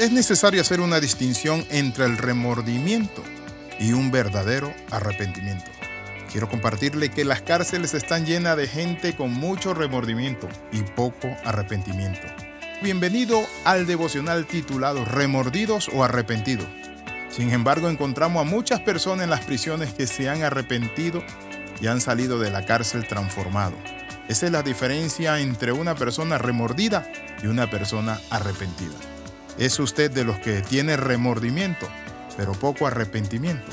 Es necesario hacer una distinción entre el remordimiento y un verdadero arrepentimiento. Quiero compartirle que las cárceles están llenas de gente con mucho remordimiento y poco arrepentimiento. Bienvenido al devocional titulado Remordidos o Arrepentidos. Sin embargo, encontramos a muchas personas en las prisiones que se han arrepentido y han salido de la cárcel transformado. Esa es la diferencia entre una persona remordida y una persona arrepentida. ¿Es usted de los que tiene remordimiento, pero poco arrepentimiento?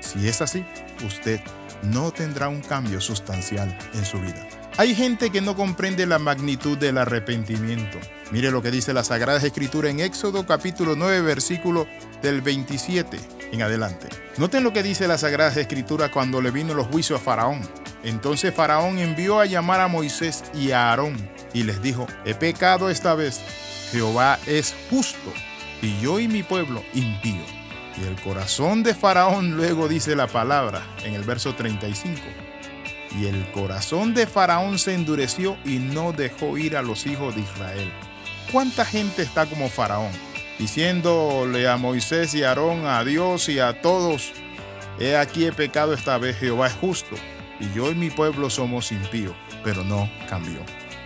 Si es así, usted no tendrá un cambio sustancial en su vida. Hay gente que no comprende la magnitud del arrepentimiento. Mire lo que dice la Sagrada Escritura en Éxodo capítulo 9 versículo del 27 en adelante. Noten lo que dice la Sagrada Escritura cuando le vino los juicios a Faraón. Entonces Faraón envió a llamar a Moisés y a Aarón y les dijo, he pecado esta vez, Jehová es justo y yo y mi pueblo impío. Y el corazón de Faraón luego dice la palabra en el verso 35 y el corazón de Faraón se endureció y no dejó ir a los hijos de Israel. ¿Cuánta gente está como Faraón? Diciéndole a Moisés y a Aarón, a Dios y a todos, he aquí he pecado esta vez, Jehová es justo, y yo y mi pueblo somos impíos, pero no cambió.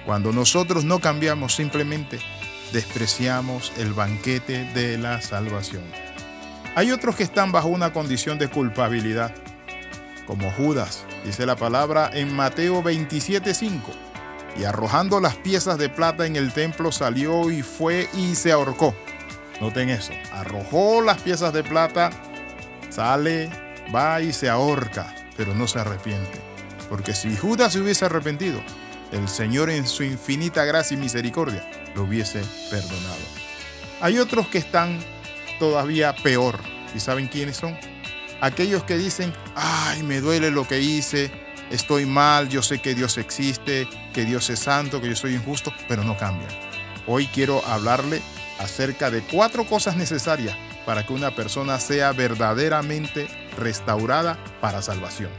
Cuando nosotros no cambiamos, simplemente despreciamos el banquete de la salvación. Hay otros que están bajo una condición de culpabilidad como Judas, dice la palabra en Mateo 27:5. Y arrojando las piezas de plata en el templo salió y fue y se ahorcó. Noten eso, arrojó las piezas de plata, sale, va y se ahorca, pero no se arrepiente. Porque si Judas se hubiese arrepentido, el Señor en su infinita gracia y misericordia lo hubiese perdonado. Hay otros que están todavía peor. ¿Y saben quiénes son? aquellos que dicen, ay, me duele lo que hice, estoy mal, yo sé que Dios existe, que Dios es santo, que yo soy injusto, pero no cambian. Hoy quiero hablarle acerca de cuatro cosas necesarias para que una persona sea verdaderamente restaurada para salvación.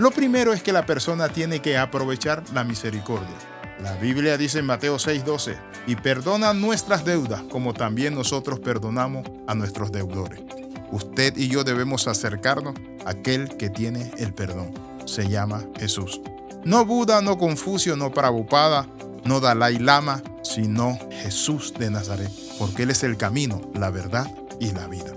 Lo primero es que la persona tiene que aprovechar la misericordia. La Biblia dice en Mateo 6:12, y perdona nuestras deudas como también nosotros perdonamos a nuestros deudores. Usted y yo debemos acercarnos a aquel que tiene el perdón. Se llama Jesús. No Buda, no Confucio, no Prabhupada, no Dalai Lama, sino Jesús de Nazaret, porque Él es el camino, la verdad y la vida.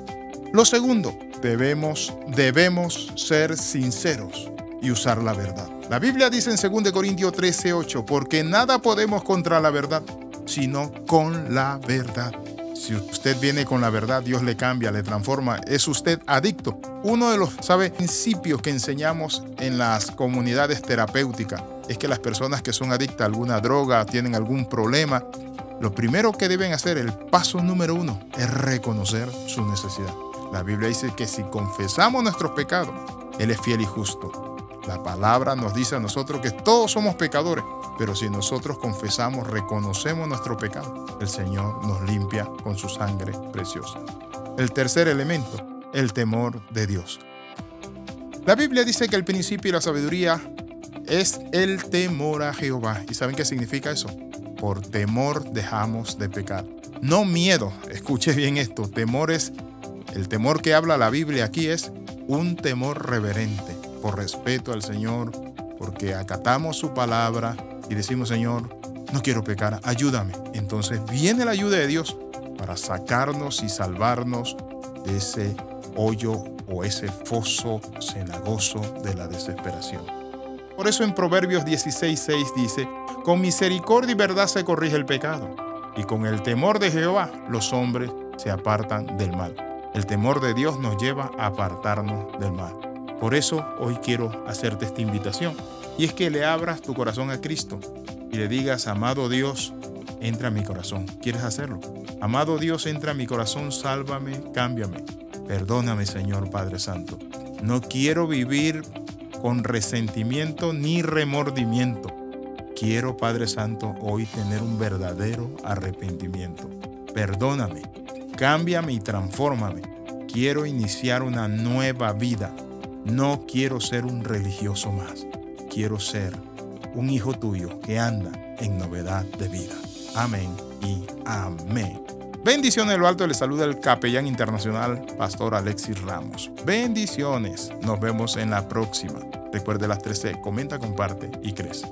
Lo segundo, debemos, debemos ser sinceros y usar la verdad. La Biblia dice en 2 Corintios 13, 8, porque nada podemos contra la verdad, sino con la verdad. Si usted viene con la verdad, Dios le cambia, le transforma. Es usted adicto. Uno de los, ¿sabe? Principios que enseñamos en las comunidades terapéuticas es que las personas que son adictas a alguna droga, tienen algún problema, lo primero que deben hacer, el paso número uno, es reconocer su necesidad. La Biblia dice que si confesamos nuestros pecados, Él es fiel y justo la palabra nos dice a nosotros que todos somos pecadores, pero si nosotros confesamos, reconocemos nuestro pecado, el Señor nos limpia con su sangre preciosa. El tercer elemento, el temor de Dios. La Biblia dice que el principio y la sabiduría es el temor a Jehová. ¿Y saben qué significa eso? Por temor dejamos de pecar. No miedo, escuche bien esto, temor es, el temor que habla la Biblia aquí es un temor reverente por respeto al Señor, porque acatamos su palabra y decimos, Señor, no quiero pecar, ayúdame. Entonces viene la ayuda de Dios para sacarnos y salvarnos de ese hoyo o ese foso cenagoso de la desesperación. Por eso en Proverbios 16:6 dice, con misericordia y verdad se corrige el pecado, y con el temor de Jehová los hombres se apartan del mal. El temor de Dios nos lleva a apartarnos del mal. Por eso hoy quiero hacerte esta invitación. Y es que le abras tu corazón a Cristo y le digas, amado Dios, entra a mi corazón. ¿Quieres hacerlo? Amado Dios, entra a mi corazón, sálvame, cámbiame. Perdóname, Señor Padre Santo. No quiero vivir con resentimiento ni remordimiento. Quiero, Padre Santo, hoy tener un verdadero arrepentimiento. Perdóname, cámbiame y transfórmame. Quiero iniciar una nueva vida no quiero ser un religioso más, quiero ser un hijo tuyo que anda en novedad de vida. Amén y amén. Bendiciones lo alto, le saluda el capellán internacional, Pastor Alexis Ramos. Bendiciones, nos vemos en la próxima. Recuerde las 13, comenta, comparte y crece.